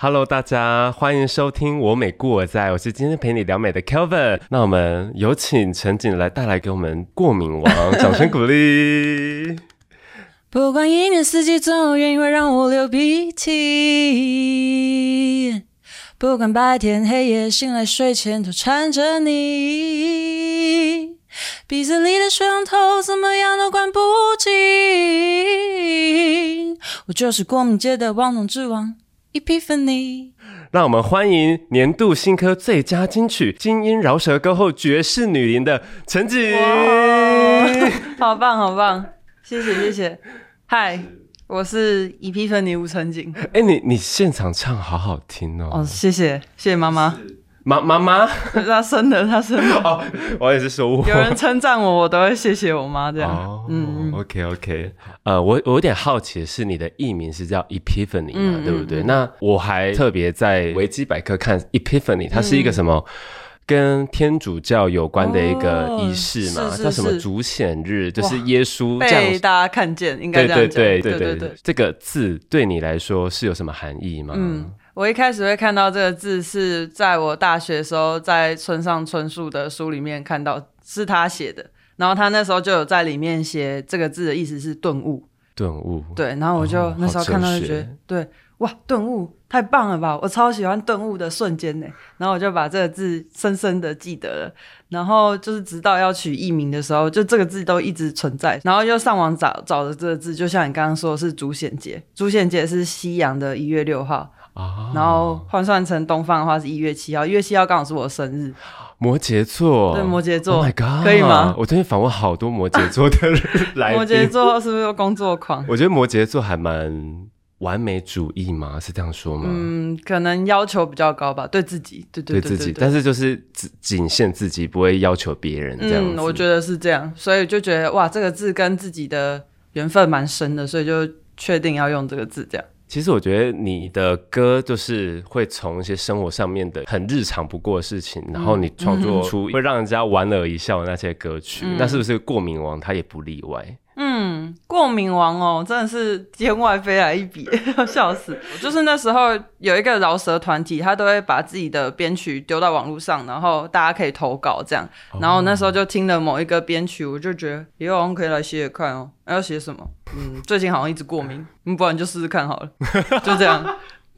Hello，大家欢迎收听我美故我在，我是今天陪你聊美的 Kelvin。那我们有请陈景来带来给我们过敏王，掌声鼓励。不管一年四季，总有原因会让我流鼻涕。不管白天黑夜，醒来睡前都缠着你。鼻子里的水龙头怎么样都关不紧。我就是过敏界的王中之王。Epiphany，让我们欢迎年度新科最佳金曲金音饶舌歌后绝世女伶的陈景，好棒好棒，谢谢谢谢，嗨，我是 Epiphany 吴陈景，哎你你现场唱好好听哦，哦谢谢谢谢妈妈。妈妈妈，他生的，他生的。哦，我也是说，有人称赞我，我都会谢谢我妈这样。嗯，OK OK，呃，我我有点好奇的是，你的艺名是叫 Epiphany 嘛，对不对？那我还特别在维基百科看 Epiphany，它是一个什么跟天主教有关的一个仪式嘛？叫什么主显日？就是耶稣被大家看见，应该这样讲。对对对对对，这个字对你来说是有什么含义吗？嗯。我一开始会看到这个字，是在我大学时候在村上春树的书里面看到，是他写的。然后他那时候就有在里面写这个字的意思是顿悟。顿悟。对，然后我就那时候看到就觉得，对，哇，顿悟太棒了吧！我超喜欢顿悟的瞬间呢。然后我就把这个字深深的记得了。然后就是直到要取艺名的时候，就这个字都一直存在。然后又上网找找的这个字，就像你刚刚说是主显节，主显节是西洋的一月六号。然后换算成东方的话是一月七号，一月七号刚好是我的生日。摩羯座，对摩羯座，My God，可以吗？我最近访问好多摩羯座的人来。摩羯座是不是工作狂？我觉得摩羯座还蛮完美主义嘛，是这样说吗？嗯，可能要求比较高吧，对自己，对对对自己，但是就是只仅限自己，不会要求别人这样子。我觉得是这样，所以就觉得哇，这个字跟自己的缘分蛮深的，所以就确定要用这个字这样。其实我觉得你的歌就是会从一些生活上面的很日常不过的事情，然后你创作出会让人家莞尔一笑的那些歌曲，那是不是过敏王他也不例外？嗯，过敏王哦，真的是天外飞来一笔，要 笑死！就是那时候有一个饶舌团体，他都会把自己的编曲丢到网络上，然后大家可以投稿这样。然后那时候就听了某一个编曲，我就觉得以后可以来写写看哦。要写什么？嗯，最近好像一直过敏，嗯，不然就试试看好了。就这样，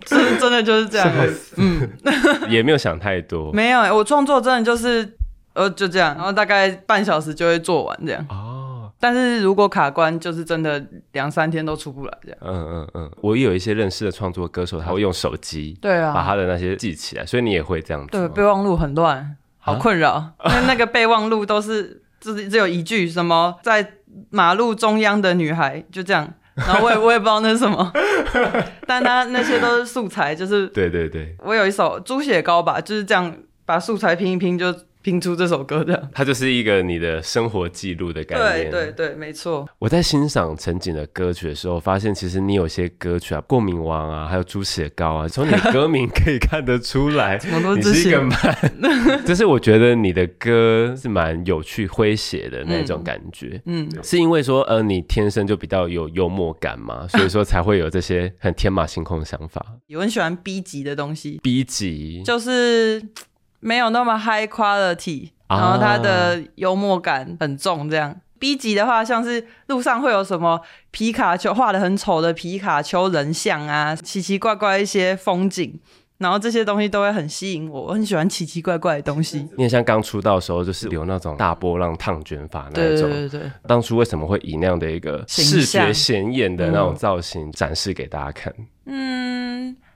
真真的就是这样。嗯，也没有想太多。没有，我创作真的就是呃就这样，然后大概半小时就会做完这样。哦但是如果卡关，就是真的两三天都出不来这样。嗯嗯嗯，我有一些认识的创作歌手，他会用手机，对啊，把他的那些记起来，所以你也会这样子。对，备忘录很乱，好困扰，因为那个备忘录都是就是只有一句什么在马路中央的女孩就这样，然后我也 我也不知道那是什么，但他那些都是素材，就是对对对，我有一首猪血糕吧，就是这样把素材拼一拼就。拼出这首歌的，它就是一个你的生活记录的概念。对对对，没错。我在欣赏陈景的歌曲的时候，发现其实你有些歌曲啊，《过敏王》啊，还有《猪血糕》啊，从你歌名可以看得出来，你是一个蛮，就是我觉得你的歌是蛮有趣诙谐的那种感觉。嗯，是因为说呃，你天生就比较有幽默感嘛，所以说才会有这些很天马行空的想法。有很喜欢 B 级的东西，B 级就是。没有那么 high quality，然后他的幽默感很重。这样 B 级的话，像是路上会有什么皮卡丘画的很丑的皮卡丘人像啊，奇奇怪怪一些风景，然后这些东西都会很吸引我。我很喜欢奇奇怪怪的东西。你也像刚出道的时候，就是有那种大波浪烫卷发那种。对对对。当初为什么会以那样的一个视觉显眼的那种造型展示给大家看？嗯。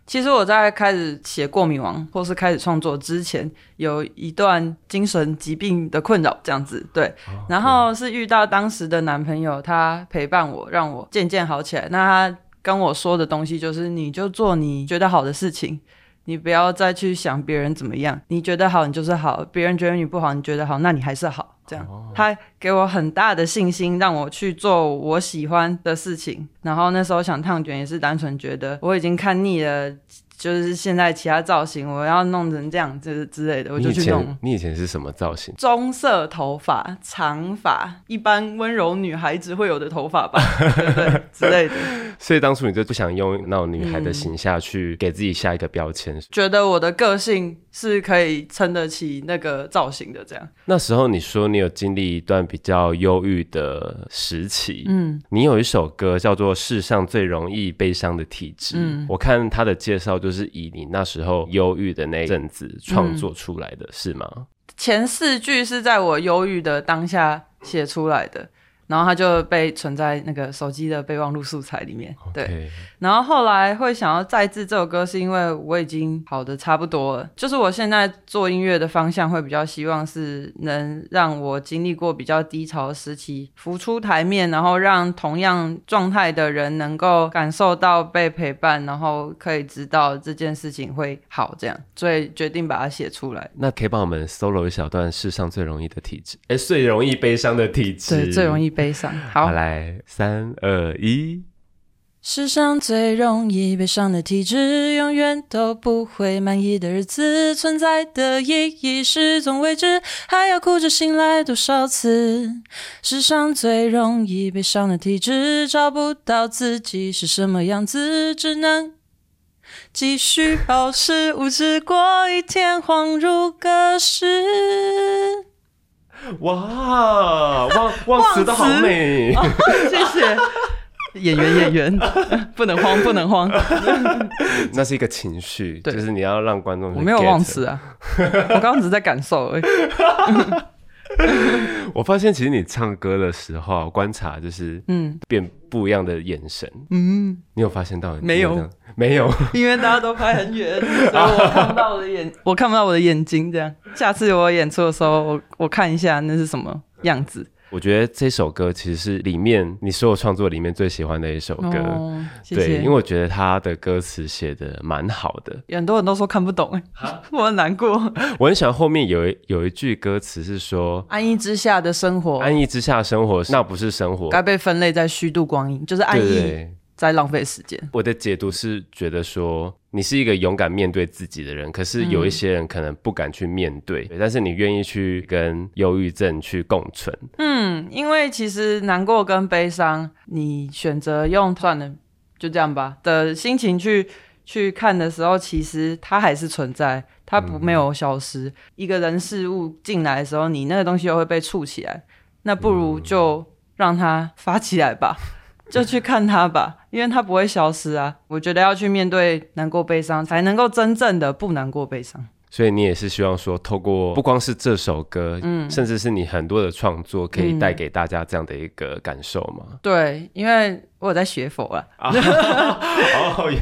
其实我在开始写《过敏王》或是开始创作之前，有一段精神疾病的困扰，这样子对。然后是遇到当时的男朋友，他陪伴我，让我渐渐好起来。那他跟我说的东西就是：你就做你觉得好的事情。你不要再去想别人怎么样，你觉得好，你就是好；别人觉得你不好，你觉得好，那你还是好。这样，他给我很大的信心，让我去做我喜欢的事情。然后那时候想烫卷，也是单纯觉得我已经看腻了就是现在其他造型，我要弄成这样，就是之类的，我就去弄。你以前是什么造型？棕色头发，长发，一般温柔女孩子会有的头发吧，对对？之类的。所以当初你就不想用那种女孩的形象去给自己下一个标签，觉得我的个性是可以撑得起那个造型的。这样。那时候你说你有经历一段比较忧郁的时期，嗯，你有一首歌叫做《世上最容易悲伤的体质》，嗯，我看他的介绍就是以你那时候忧郁的那阵子创作出来的是吗？前四句是在我忧郁的当下写出来的。然后它就被存在那个手机的备忘录素材里面。对，然后后来会想要再制这首歌，是因为我已经好的差不多了。就是我现在做音乐的方向会比较希望是能让我经历过比较低潮的时期浮出台面，然后让同样状态的人能够感受到被陪伴，然后可以知道这件事情会好。这样，所以决定把它写出来。那可以帮我们 solo 一小段世上最容易的体质，哎，最容易悲伤的体质，对，最容易。悲伤，好，来，三二一。世上最容易悲伤的体质，永远都不会满意的日子，存在的意义始终未知，还要哭着醒来多少次？世上最容易悲伤的体质，找不到自己是什么样子，只能继续保持无知，过一天恍如隔世。哇，忘忘词的好美，谢谢。演员演员，不能慌不能慌，那是一个情绪，就是你要让观众。我没有忘词啊，我刚刚只是在感受而已。我发现其实你唱歌的时候，观察就是嗯，变不一样的眼神，嗯，你有发现到没有？没有，因为大家都拍很远，所以我看不到我的眼，我看不到我的眼睛。这样，下次我演出的时候，我我看一下那是什么样子。我觉得这首歌其实是里面你所有创作里面最喜欢的一首歌，对，因为我觉得他的歌词写的蛮好的。很多人都说看不懂，我很难过。我很喜欢后面有一有一句歌词是说：“安逸之下的生活，安逸之下的生活，那不是生活，该被分类在虚度光阴，就是安逸。”在浪费时间。我的解读是觉得说，你是一个勇敢面对自己的人，可是有一些人可能不敢去面对，但是你愿意去跟忧郁症去共存。嗯，因为其实难过跟悲伤，你选择用算了就这样吧的心情去去看的时候，其实它还是存在，它不没有消失。一个人事物进来的时候，你那个东西又会被触起来，那不如就让它发起来吧。就去看他吧，因为他不会消失啊。我觉得要去面对难过、悲伤，才能够真正的不难过、悲伤。所以你也是希望说，透过不光是这首歌，嗯，甚至是你很多的创作，可以带给大家这样的一个感受吗？对，因为我有在学佛 了，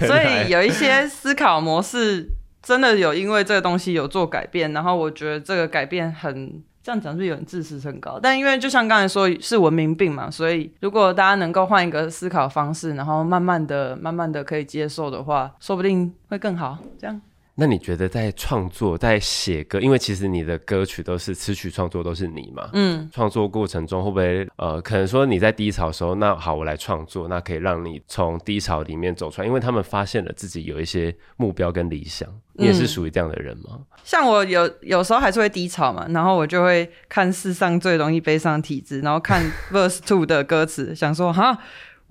所以有一些思考模式真的有因为这个东西有做改变，然后我觉得这个改变很。这样讲是有点自视甚高，但因为就像刚才说是文明病嘛，所以如果大家能够换一个思考方式，然后慢慢的、慢慢的可以接受的话，说不定会更好。这样。那你觉得在创作、在写歌，因为其实你的歌曲都是词曲创作都是你嘛？嗯，创作过程中会不会呃，可能说你在低潮的时候，那好，我来创作，那可以让你从低潮里面走出来，因为他们发现了自己有一些目标跟理想，你也是属于这样的人吗？像我有有时候还是会低潮嘛，然后我就会看世上最容易悲伤体质，然后看 verse two 的歌词，想说哈。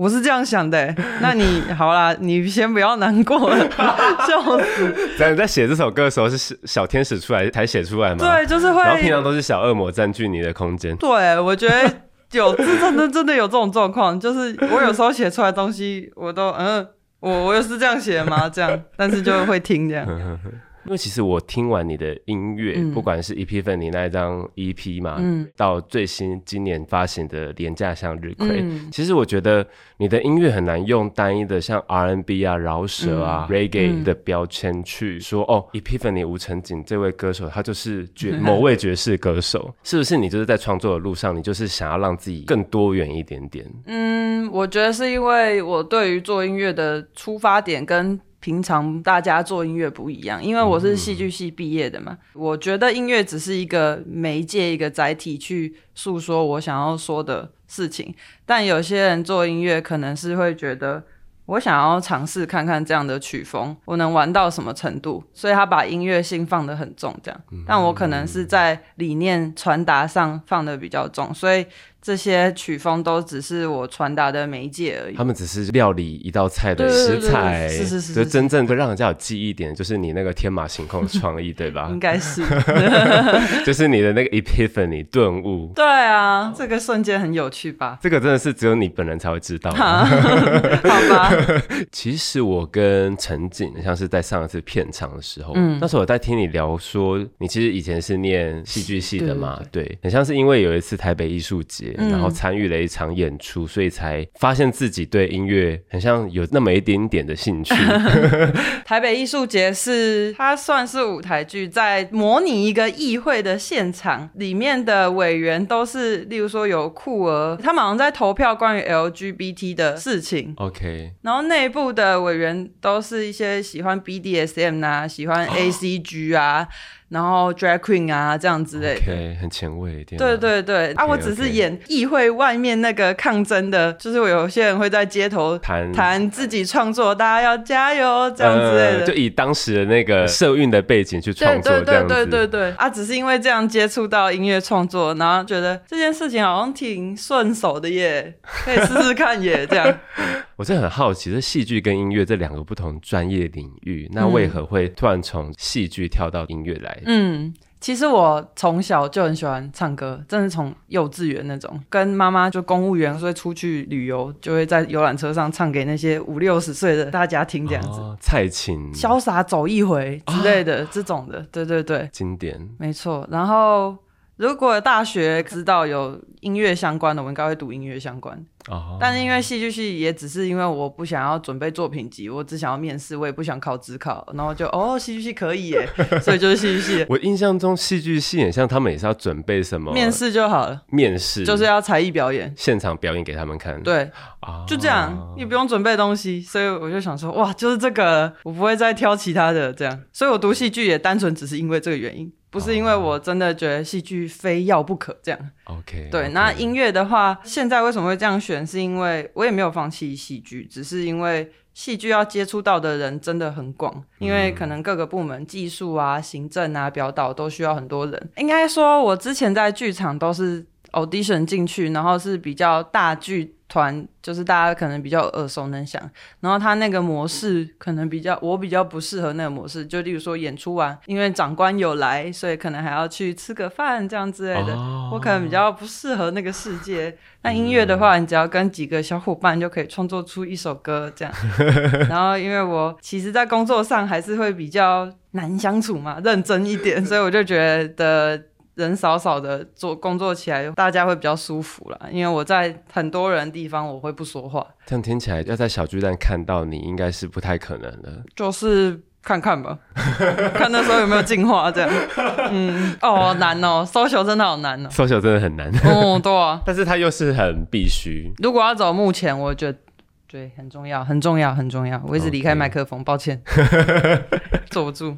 我是这样想的，那你 好啦，你先不要难过，笑死。在你在写这首歌的时候是小天使出来才写出来吗？对，就是会。然后平常都是小恶魔占据你的空间。对，我觉得有真的真的有这种状况，就是我有时候写出来东西，我都嗯，我我又是这样写吗？这样，但是就会听这样。因为其实我听完你的音乐，不管是 EP 粉你那一张 EP 嘛，到最新今年发行的廉价向日葵，其实我觉得你的音乐很难用单一的像 R&B 啊、饶舌啊、Reggae 的标签去说哦，EP 粉你吴成景这位歌手他就是爵 某位爵士歌手，是不是？你就是在创作的路上，你就是想要让自己更多元一点点？嗯，我觉得是因为我对于做音乐的出发点跟。平常大家做音乐不一样，因为我是戏剧系毕业的嘛。我觉得音乐只是一个媒介、一个载体，去诉说我想要说的事情。但有些人做音乐，可能是会觉得我想要尝试看看这样的曲风，我能玩到什么程度，所以他把音乐性放得很重，这样，但我可能是在理念传达上放的比较重，所以。这些曲风都只是我传达的媒介而已。他们只是料理一道菜的食材，是是是。就真正会让人家有记忆点，就是你那个天马行空的创意，对吧？应该是。就是你的那个 epiphany 顿悟。对啊，这个瞬间很有趣吧？这个真的是只有你本人才会知道。好吧。其实我跟陈景像是在上一次片场的时候，嗯，那时候我在听你聊说，你其实以前是念戏剧系的嘛？对，很像是因为有一次台北艺术节。然后参与了一场演出，所以才发现自己对音乐很像有那么一点点的兴趣。台北艺术节是它算是舞台剧，在模拟一个议会的现场，里面的委员都是，例如说有酷儿，他们好像在投票关于 LGBT 的事情。OK，然后内部的委员都是一些喜欢 BDSM 啊，喜欢 ACG 啊。然后 drag queen 啊，这样之类的，很前卫。对对对，啊，我只是演议会外面那个抗争的，就是我有些人会在街头谈谈自己创作，大家要加油这样之类的，就以当时的那个社运的背景去创作这样子。对对对对对，啊，只是因为这样接触到音乐创作，然后觉得这件事情好像挺顺手的耶，可以试试看耶，这样。我是很好奇，这戏剧跟音乐这两个不同专业领域，那为何会突然从戏剧跳到音乐来？嗯，其实我从小就很喜欢唱歌，真的从幼稚园那种，跟妈妈就公务员，所以出去旅游就会在游览车上唱给那些五六十岁的大家听，这样子。蔡琴，潇洒走一回之类的这种的，对对对，经典，没错。然后如果大学知道有音乐相关的，我应该会读音乐相关。哦，但是因为戏剧系也只是因为我不想要准备作品集，我只想要面试，我也不想考职考，然后就哦，戏剧系可以耶，所以就是戏剧系。我印象中戏剧系也像他们也是要准备什么面试就好了，面试就是要才艺表演，现场表演给他们看。对，啊，就这样，你不用准备东西，所以我就想说，哇，就是这个，我不会再挑其他的这样，所以我读戏剧也单纯只是因为这个原因。不是因为我真的觉得戏剧非要不可这样，OK。对，那音乐的话，现在为什么会这样选？是因为我也没有放弃戏剧，只是因为戏剧要接触到的人真的很广，因为可能各个部门技术啊、行政啊、表导都需要很多人。应该说，我之前在剧场都是 audition 进去，然后是比较大剧。团就是大家可能比较耳熟能详，然后他那个模式可能比较我比较不适合那个模式，就例如说演出完，因为长官有来，所以可能还要去吃个饭这样之类的，我可能比较不适合那个世界。那音乐的话，你只要跟几个小伙伴就可以创作出一首歌这样。然后因为我其实，在工作上还是会比较难相处嘛，认真一点，所以我就觉得。人少少的做工作起来，大家会比较舒服啦。因为我在很多人地方，我会不说话。这样听起来，要在小巨蛋看到你，应该是不太可能的。就是看看吧，看那时候有没有进化这样。嗯，哦，难哦，搜球真的好难哦，搜球真的很难。哦，对啊，但是它又是很必须。如果要走目前，我觉得。对，很重要，很重要，很重要。我一直离开麦克风，抱歉，坐不住。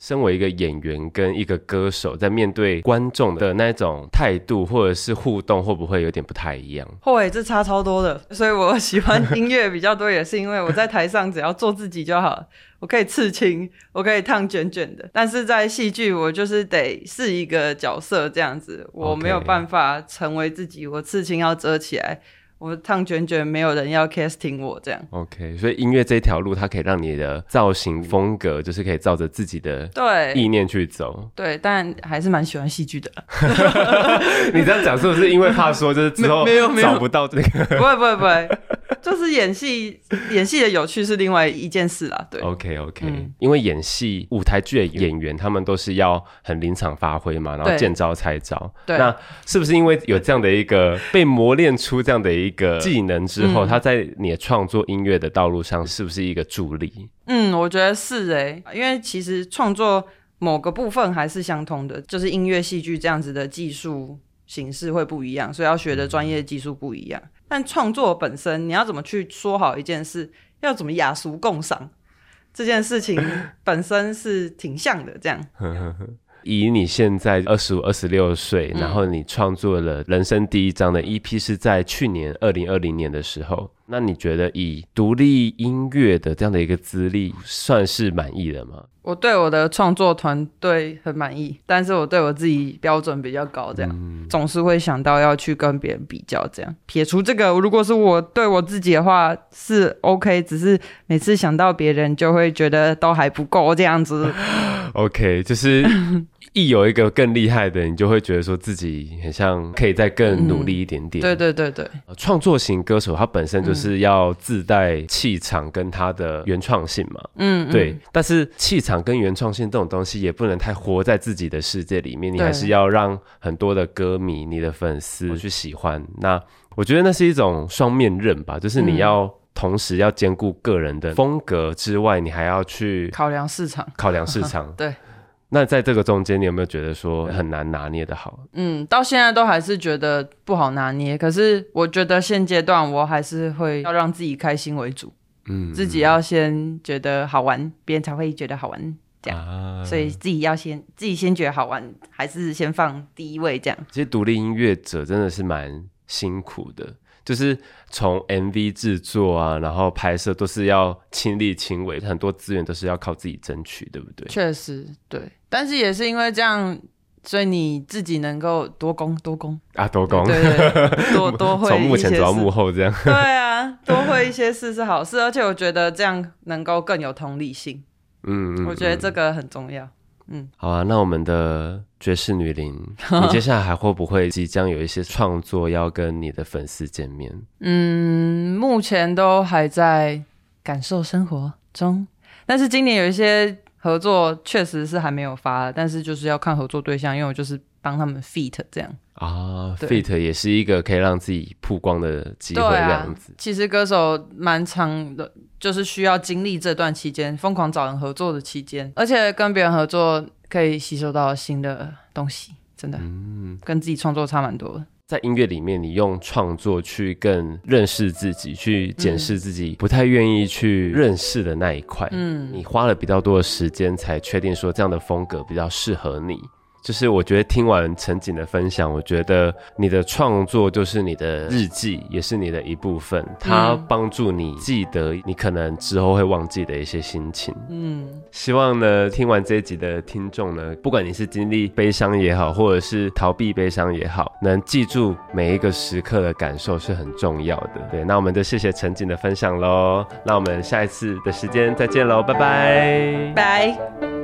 身为一个演员跟一个歌手，在面对观众的那种态度或者是互动，会不会有点不太一样？会，这差超多的。所以我喜欢音乐比较多，也是因为我在台上只要做自己就好，我可以刺青，我可以烫卷卷的。但是在戏剧，我就是得是一个角色这样子，我没有办法成为自己，我刺青要遮起来。我烫卷卷，没有人要 casting 我这样。OK，所以音乐这条路，它可以让你的造型风格，就是可以照着自己的对意念去走。对，但还是蛮喜欢戏剧的。你这样讲是不是因为怕说，就是之后没有找不到这个？不会不会不会，就是演戏演戏的有趣是另外一件事啦。对，OK OK，因为演戏舞台剧的演员，他们都是要很临场发挥嘛，然后见招拆招。对，那是不是因为有这样的一个被磨练出这样的一一个技能之后，他在你的创作音乐的道路上是不是一个助力？嗯，我觉得是哎，因为其实创作某个部分还是相通的，就是音乐、戏剧这样子的技术形式会不一样，所以要学的专业技术不一样。但创作本身，你要怎么去说好一件事，要怎么雅俗共赏，这件事情本身是挺像的。这样，以你现在二十五、二十六岁，然后你创作了人生第一张的 EP 是在去年二零二零年的时候，那你觉得以独立音乐的这样的一个资历，算是满意了吗？我对我的创作团队很满意，但是我对我自己标准比较高，这样总是会想到要去跟别人比较。这样撇除这个，如果是我对我自己的话是 OK，只是每次想到别人就会觉得都还不够这样子。OK，就是。一有一个更厉害的，你就会觉得说自己很像可以再更努力一点点。对对对对，创作型歌手他本身就是要自带气场跟他的原创性嘛。嗯，对。但是气场跟原创性这种东西也不能太活在自己的世界里面，你还是要让很多的歌迷、你的粉丝去喜欢。那我觉得那是一种双面刃吧，就是你要同时要兼顾个人的风格之外，你还要去考量市场，考量市场。对。那在这个中间，你有没有觉得说很难拿捏的好？嗯，到现在都还是觉得不好拿捏。可是我觉得现阶段我还是会要让自己开心为主，嗯，自己要先觉得好玩，别人才会觉得好玩，这样。所以自己要先自己先觉得好玩，还是先放第一位这样。其实独立音乐者真的是蛮辛苦的。就是从 MV 制作啊，然后拍摄都是要亲力亲为，很多资源都是要靠自己争取，对不对？确实，对。但是也是因为这样，所以你自己能够多攻多攻啊，多攻，对，多 多会从幕前走到幕后这样。对啊，多会一些事是好事，而且我觉得这样能够更有同理心。嗯，我觉得这个很重要。嗯，好啊，那我们的爵士女伶，你接下来还会不会即将有一些创作要跟你的粉丝见面？嗯，目前都还在感受生活中，但是今年有一些合作确实是还没有发，但是就是要看合作对象，因为我就是帮他们 feat 这样啊，feat 也是一个可以让自己曝光的机会，这样子。其实歌手蛮长的。就是需要经历这段期间疯狂找人合作的期间，而且跟别人合作可以吸收到新的东西，真的，嗯，跟自己创作差蛮多的。在音乐里面，你用创作去更认识自己，去检视自己不太愿意去认识的那一块，嗯，你花了比较多的时间才确定说这样的风格比较适合你。就是我觉得听完陈景的分享，我觉得你的创作就是你的日记，也是你的一部分。它帮助你记得你可能之后会忘记的一些心情。嗯，希望呢，听完这一集的听众呢，不管你是经历悲伤也好，或者是逃避悲伤也好，能记住每一个时刻的感受是很重要的。对，那我们就谢谢陈景的分享喽。那我们下一次的时间再见喽，拜拜，拜。